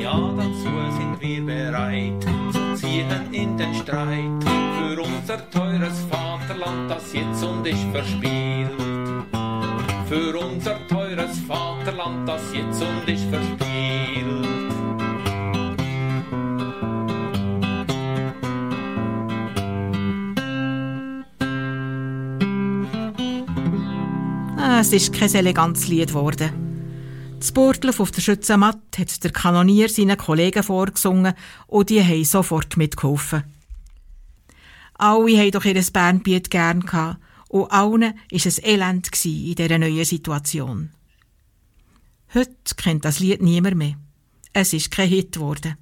Ja, dazu sind wir bereit, zu ziehen in den Streit, für unser teures Vaterland, das jetzt und ich verspielt. Für unser teures Vaterland, das jetzt und ich verspielt. Es ist kein elegantes Lied geworden. Das Burgdorf auf der Schützenmatt hat der Kanonier seinen Kollegen vorgesungen und die haben sofort mitgeholfen. Alle haben doch ihr Bernbiet gern gehabt und allen war es elend in dieser neuen Situation. Heute kennt das Lied niemand mehr. Es ist kein Hit geworden.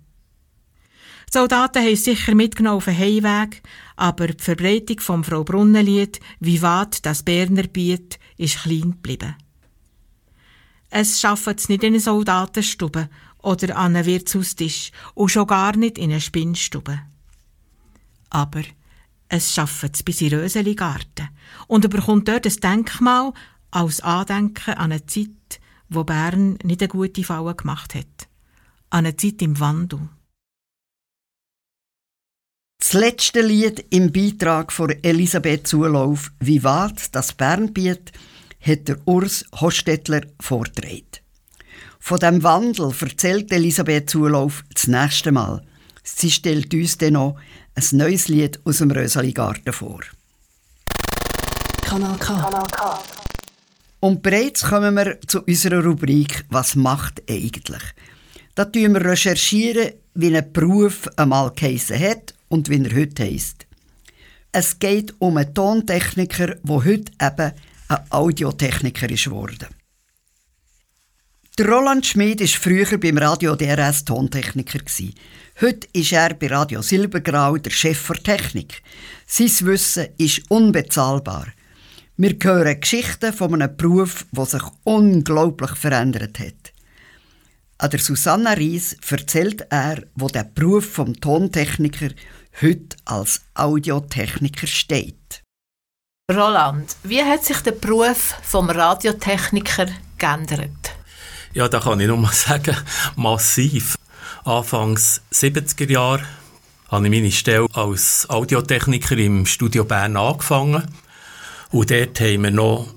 Die Soldaten haben sicher mitgenommen auf den Heimweg, aber die Verbreitung vom Frau Brunnenlied «Vivat das Berner Biet» ist klein geblieben. Es schafft es nicht in eine Soldatenstube oder an einen Wirtshaustisch und schon gar nicht in eine Spinnstube. Aber es schafft es bis in Röseligarten und bekommt dort ein Denkmal als Andenken an eine Zeit, wo Bern nicht eine gute Falle gemacht hat. An eine Zeit im Wandel. Das letzte Lied im Beitrag von Elisabeth Zulauf, Vivat, das Bernbiet, hat der Urs Hostetler vorgetragen. Von dem Wandel erzählt Elisabeth Zulauf das nächste Mal. Sie stellt uns dann noch ein neues Lied aus dem Rösaligarten vor. Kanal K. Kanal K. Und bereits kommen wir zu unserer Rubrik «Was macht eigentlich?». Da recherchieren wir, wie ein Beruf einmal geheissen hat und wie er heute heisst. Es geht um einen Tontechniker, der heute eben ein Audiotechniker ist geworden. Der Roland Schmid war früher beim Radio DRS Tontechniker. Heute ist er bei Radio Silbergrau der Chef der Technik. Sein Wissen ist unbezahlbar. Wir hören Geschichten von einem Beruf, der sich unglaublich verändert hat. An der Susanna Ries erzählt er, wo der Beruf vom Tontechniker heute als Audiotechniker steht. Roland, wie hat sich der Beruf vom Radiotechniker geändert? Ja, da kann ich nur mal <laughs> sagen, massiv. Anfangs 70er Jahre habe ich meine Stelle als Audiotechniker im Studio Bern angefangen. Und dort haben wir noch,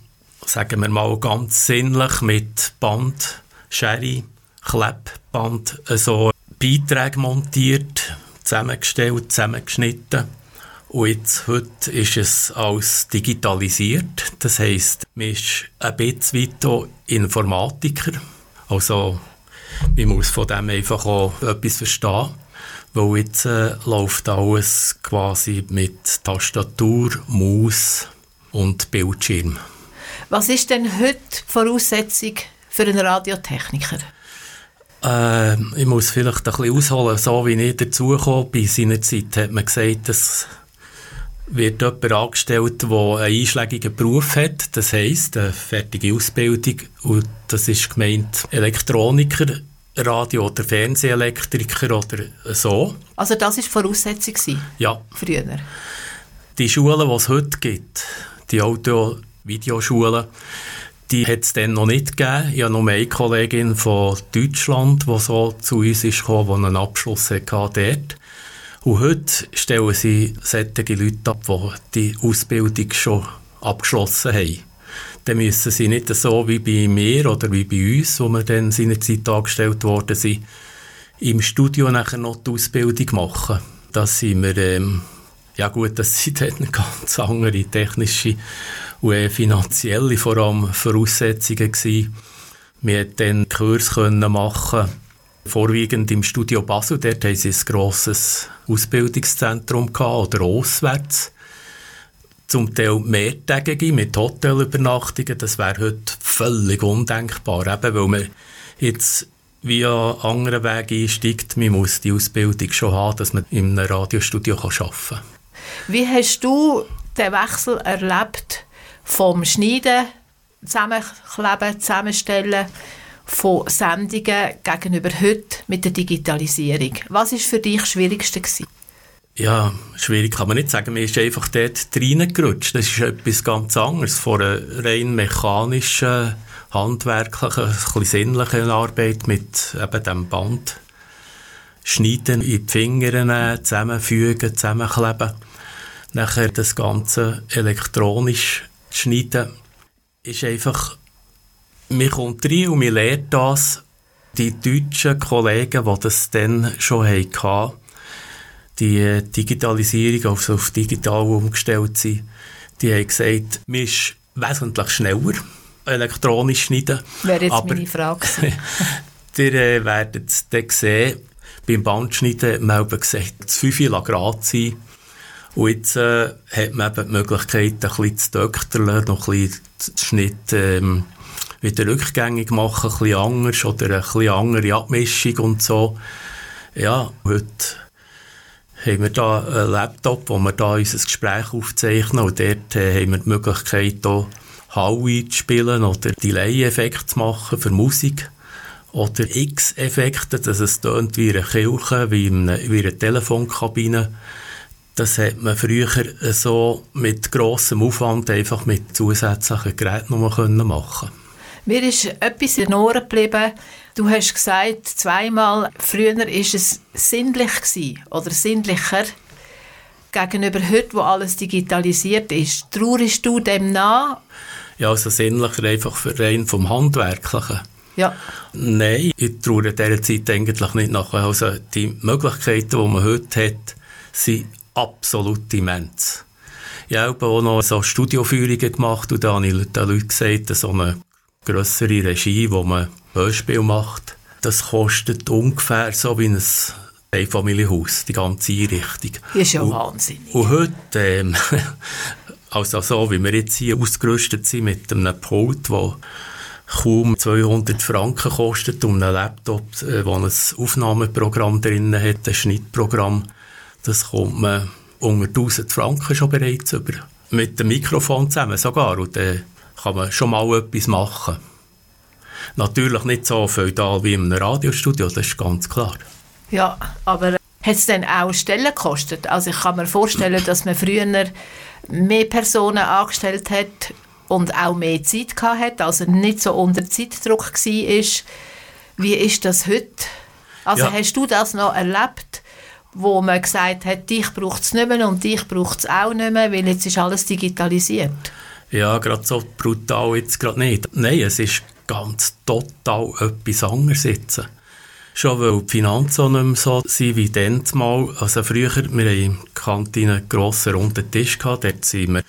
sagen wir mal ganz sinnlich, mit Band, Sherry, Klebband so Beiträge montiert, zusammengestellt, zusammengeschnitten. Und jetzt, heute ist es als digitalisiert. Das heisst, man ist ein bisschen weiter Informatiker. Also, man muss von dem einfach auch etwas verstehen. Weil jetzt äh, läuft alles quasi mit Tastatur, Maus und Bildschirm. Was ist denn heute die Voraussetzung für einen Radiotechniker? Äh, ich muss vielleicht ein bisschen ausholen, so wie ich dazugekommen bin. Seiner Zeit hat man gesagt, dass wird jemand angestellt, der einen einschlägigen Beruf hat, das heisst, eine fertige Ausbildung, und das ist gemeint Elektroniker, Radio- oder Fernsehelektriker oder so. Also das war die Voraussetzung ja. früher? Die Schulen, die es heute gibt, die Audio-Videoschulen, die hat es dann noch nicht gegeben. Ich habe noch eine Kollegin von Deutschland, die so zu uns ist gekommen, die einen Abschluss hatte dort. Und heute stellen sie solche Leute ab, die die Ausbildung schon abgeschlossen haben. Dann müssen sie nicht so wie bei mir oder wie bei uns, wo wir dann seinerzeit angestellt worden sind, im Studio nachher noch die Ausbildung machen. Das sind wir, ähm, ja gut, das sind dann <laughs> ganz andere technische und finanzielle vor allem Voraussetzungen gewesen. Wir konnten dann Kurs machen vorwiegend im Studio Basel. Dort haben sie ein grosses Ausbildungszentrum gehabt, oder auswärts. Zum Teil mehrtägige mit Hotelübernachtungen. Das wäre heute völlig undenkbar, eben weil man jetzt via anderen Wege einsteigt. Man muss die Ausbildung schon haben, dass man in einem Radiostudio arbeiten kann. Wie hast du den Wechsel erlebt vom Schneiden, Zusammenkleben, Zusammenstellen von Sendungen gegenüber heute mit der Digitalisierung? Was ist für dich das Schwierigste gewesen? Ja, schwierig kann man nicht sagen. Man ist einfach dort reingerutscht. Das ist etwas ganz anderes von einer rein mechanischen, handwerklichen, bisschen sinnlichen Arbeit mit eben dem Band. Schneiden, in die Finger nehmen, zusammenfügen, zusammenkleben. Nachher das Ganze elektronisch schneiden. Ist einfach, man kommt rein und man lernt das. Die deutschen Kollegen, die das dann schon hatten, die Digitalisierung, also auf digital umgestellt sind, die haben gesagt, man ist wesentlich schneller elektronisch schneiden. Wäre jetzt Aber, meine Frage <laughs> Ihr äh, werdet es dann sehen, beim Bandschneiden man eben gesagt, zu 5 Grad sein. Und jetzt äh, hat man eben die Möglichkeit, ein bisschen zu dökterlen, noch ein bisschen den Schnitt ähm, wieder rückgängig machen, ein bisschen anders oder eine bisschen andere Abmischung und so. Ja, heute haben wir da einen Laptop, wo wir da unser Gespräch aufzeichnen und dort äh, haben wir die Möglichkeit, hier Howie zu spielen oder Delay-Effekte zu machen für Musik oder X-Effekte, dass es tönt wie eine Kirche, wie in wie eine Telefonkabine. Das hat man früher so mit grossem Aufwand einfach mit zusätzlichen Geräten machen können. Mir ist etwas in den Ohren geblieben. Du hast gesagt, zweimal, früher war es sinnlich gewesen, oder sinnlicher gegenüber heute, wo alles digitalisiert ist. Traurst du dem nach? Ja, also sinnlicher einfach für rein vom Handwerklichen. Ja. Nein, ich traue dieser Zeit eigentlich nicht nach. Also die Möglichkeiten, die man heute hat, sind absolut immens. Ich habe auch noch so Studioführungen gemacht und da habe ich den Leuten gesagt, so eine grössere Regie, wo man Hörspiel macht, das kostet ungefähr so wie ein Einfamilienhaus, die ganze Einrichtung. Das ist ja und, wahnsinnig. Und heute, ähm, <laughs> also so wie wir jetzt hier ausgerüstet sind mit einem Pult, wo kaum 200 Franken kostet und einen Laptop, äh, wo ein Aufnahmeprogramm drin hat, ein Schnittprogramm, das kommt man unter 1000 Franken schon bereits über. Mit dem Mikrofon zusammen sogar. Und dann kann man schon mal etwas machen. Natürlich nicht so feudal wie in einem Radiostudio, das ist ganz klar. Ja, aber hat es dann auch Stellen gekostet? Also ich kann mir vorstellen, dass man früher mehr Personen angestellt hat und auch mehr Zeit gehabt hat, also nicht so unter Zeitdruck war. Wie ist das heute? Also Ja. hast du das noch erlebt, wo man gesagt hat, dich braucht es nicht mehr und dich braucht es auch nicht mehr, weil jetzt ist alles digitalisiert? Ja, gerade so brutal jetzt gerade nicht. Nein, es ist ganz total etwas anderes jetzt. Schon weil die Finanzen auch nicht mehr so sind wie dann mal. Also früher, wir in der Kantine einen grossen runden Tisch gehabt, dort sind wir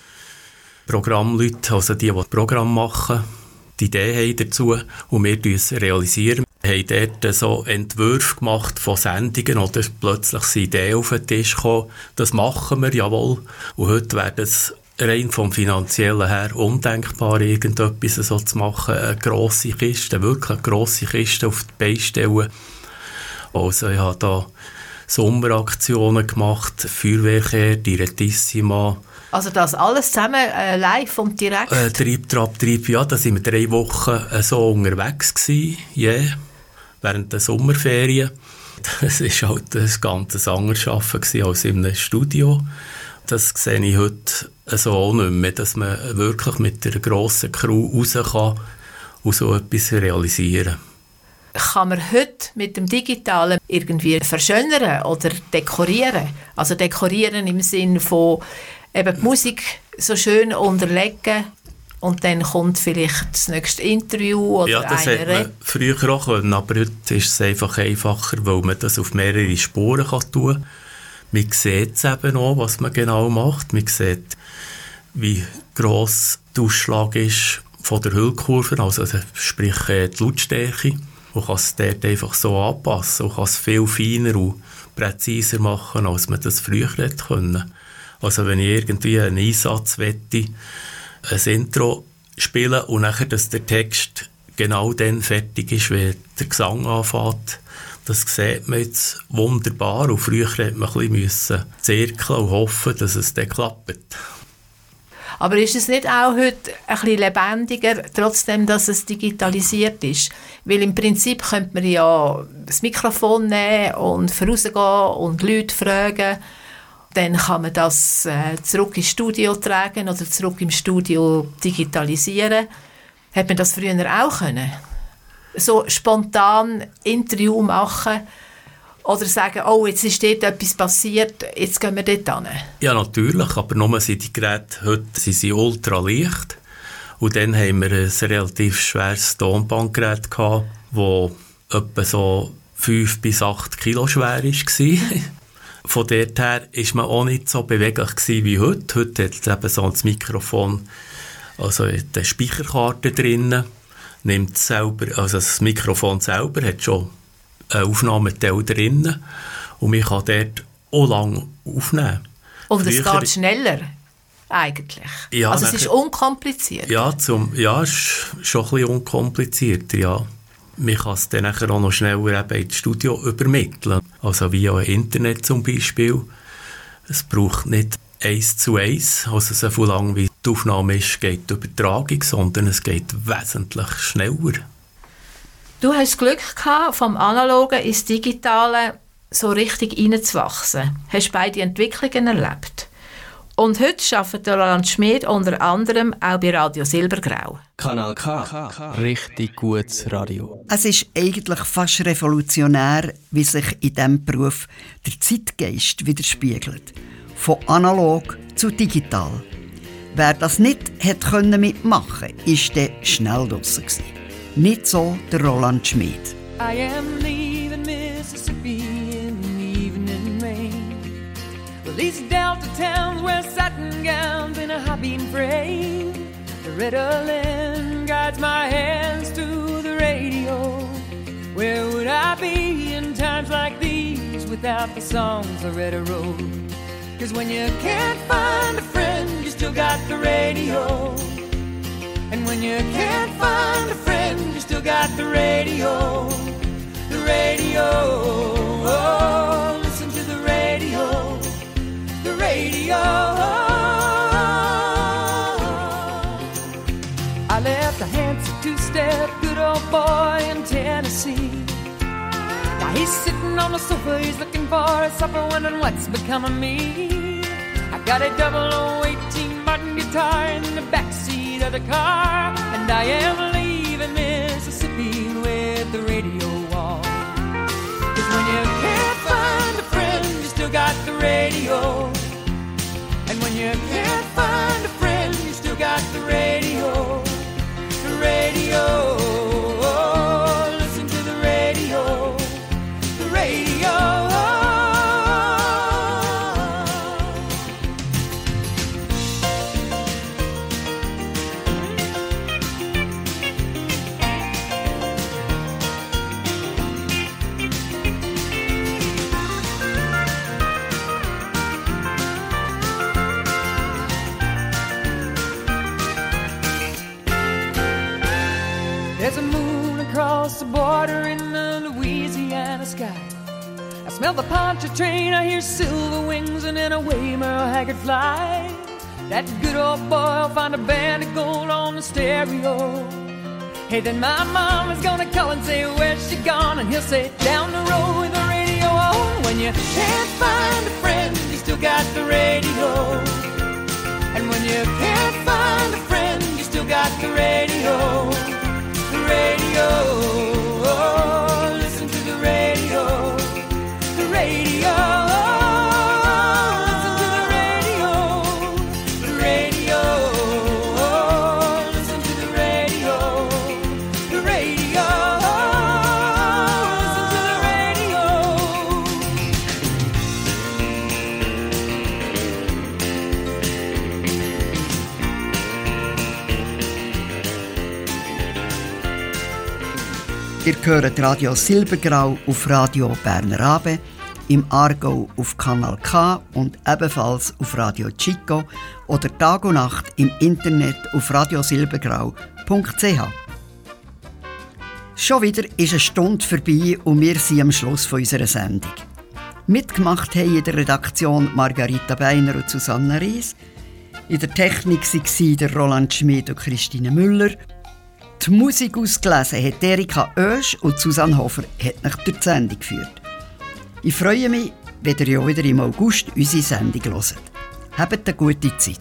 Programmleute, also die, die das Programm machen, die Idee haben dazu und wir realisieren es. Haben dort so Entwürfe gemacht von Sendungen oder plötzlich sind Ideen auf den Tisch gekommen. Das machen wir, jawohl. Und heute wäre es rein vom Finanziellen her undenkbar, irgendetwas so zu machen. Eine grosse Kiste, wirklich eine grosse Kiste auf die Beine stellen. Also ich habe da Sommeraktionen gemacht, Feuerwehrkehr, Direttissima, Also das alles zusammen äh, live und direkt? äh, Trieb, Trab, Trieb, ja, da sind wir drei Wochen äh, so unterwegs gewesen, yeah, während der Sommerferien. Das ist halt ein ganz anderes Arbeiten als in einem Studio. Das sehe ich heute so auch nicht mehr, dass man wirklich mit einer grossen Crew raus kann und so etwas realisieren kann man heute mit dem Digitalen irgendwie verschönern oder dekorieren? Also dekorieren im Sinn von eben die Musik so schön unterlegen und dann kommt vielleicht das nächste Interview oder Ja, das hätte man früher auch können, aber heute ist es einfach einfacher, weil man das auf mehrere Spuren kann tun kann. Man sieht es eben auch, was man genau macht. Man sieht, wie gross der Ausschlag ist von der Hüllkurve, also sprich äh, die Lautstärke. Man kann es dort einfach so anpassen und kann es viel feiner und präziser machen, als man das früher hätte können. Also wenn ich irgendwie einen Einsatz wette, ein Intro spielen und nachher, dass der Text genau dann fertig ist, wenn der Gesang anfängt. Das sieht man jetzt wunderbar. Und früher hätte man ein bisschen zirkeln und hoffen, dass es dann klappt. Aber ist es nicht auch heute ein bisschen lebendiger, trotzdem, dass es digitalisiert ist? Weil im Prinzip könnte man ja das Mikrofon nehmen und vorausgehen und Leute fragen. Dann kann man das äh, zurück ins Studio tragen oder zurück im Studio digitalisieren. Hat man das früher auch können? So spontan Interview machen oder sagen, oh, jetzt ist dort etwas passiert, jetzt gehen wir dort hin. Ja, natürlich, aber nur sind die Geräte heute sind sie ultra leicht. Und dann haben wir ein relativ schweres Tonbandgerät das etwa so 5 bis 8 Kilo schwer war. Von dort her war man auch nicht so beweglich gewesen wie heute. Heute hat es eben so ein Mikrofon, also eine Speicherkarte drin, nimmt selber, also das Mikrofon selber hat schon einen Aufnahmeteil drin und man kann dort auch lang aufnehmen. Und es geht schneller, eigentlich. Ja, also es ist unkompliziert. Ja, zum, ja, ist schon ein bisschen unkomplizierter, ja. Man kann es dann auch noch schneller eben ins Studio übermitteln. Also via Internet zum Beispiel. Es braucht nicht eins zu eins, also so viel lang wie die Aufnahme ist, geht die Übertragung, sondern es geht wesentlich schneller. Du hast Glück gehabt, vom Analogen ins Digitale so richtig reinzuwachsen. Hast beide Entwicklungen erlebt. Und heute arbeitet der Roland Schmid unter anderem auch bei Radio Silbergrau. Kanal K. Richtig gutes Radio. Es ist eigentlich fast revolutionär, wie sich in diesem Beruf der Zeitgeist widerspiegelt. Von analog zu digital. Wer das nicht hat können mitmachen konnte, war dann schnell draussen. Nicht so der Roland Schmid. These Delta towns wear satin gowns in a high beam frame. The Ritalin guides my hands to the radio. Where would I be in times like these without the songs or wrote. Cause when you can't find a friend, you still got the radio. And when you can't find a friend, you still got the radio. The radio. Oh, radio. I left a handsome two-step good old boy in Tennessee. Now he's sitting on the sofa, he's looking for a supper, wondering what's become of me. I got a double 018 Martin guitar in the backseat of the car, and I am leaving Mississippi with the radio on. Cause when you can't find a friend, you still got the radio. You can't find a friend, you still got the radio. Smell the Pontchartrain, I hear silver wings, and in a way Merle Haggard fly. That good old boy will find a band of gold on the stereo. Hey, then my mama's gonna call and say, Where's she gone? And he'll say, Down the road with the radio on. When you can't find a friend, you still got the radio. And when you can't find a friend, you still got the radio. The radio. Hört Radio Silbergrau auf Radio Berner Abe, im Aargau auf Kanal K und ebenfalls auf Radio Chico oder Tag und Nacht im Internet auf radiosilbergrau.ch. Schon wieder ist eine Stunde vorbei und wir sind am Schluss unserer Sendung. Mitgemacht haben in der Redaktion Margarita Beiner und Susanne Ries. In der Technik waren Roland Schmid und Christine Müller. Die Musik ausgelesen hat Erika Oesch und Susanne Hofer hat nach der Sendung geführt. Ich freue mich, wenn ihr ja wieder im August unsere Sendung hört. Habt eine gute Zeit.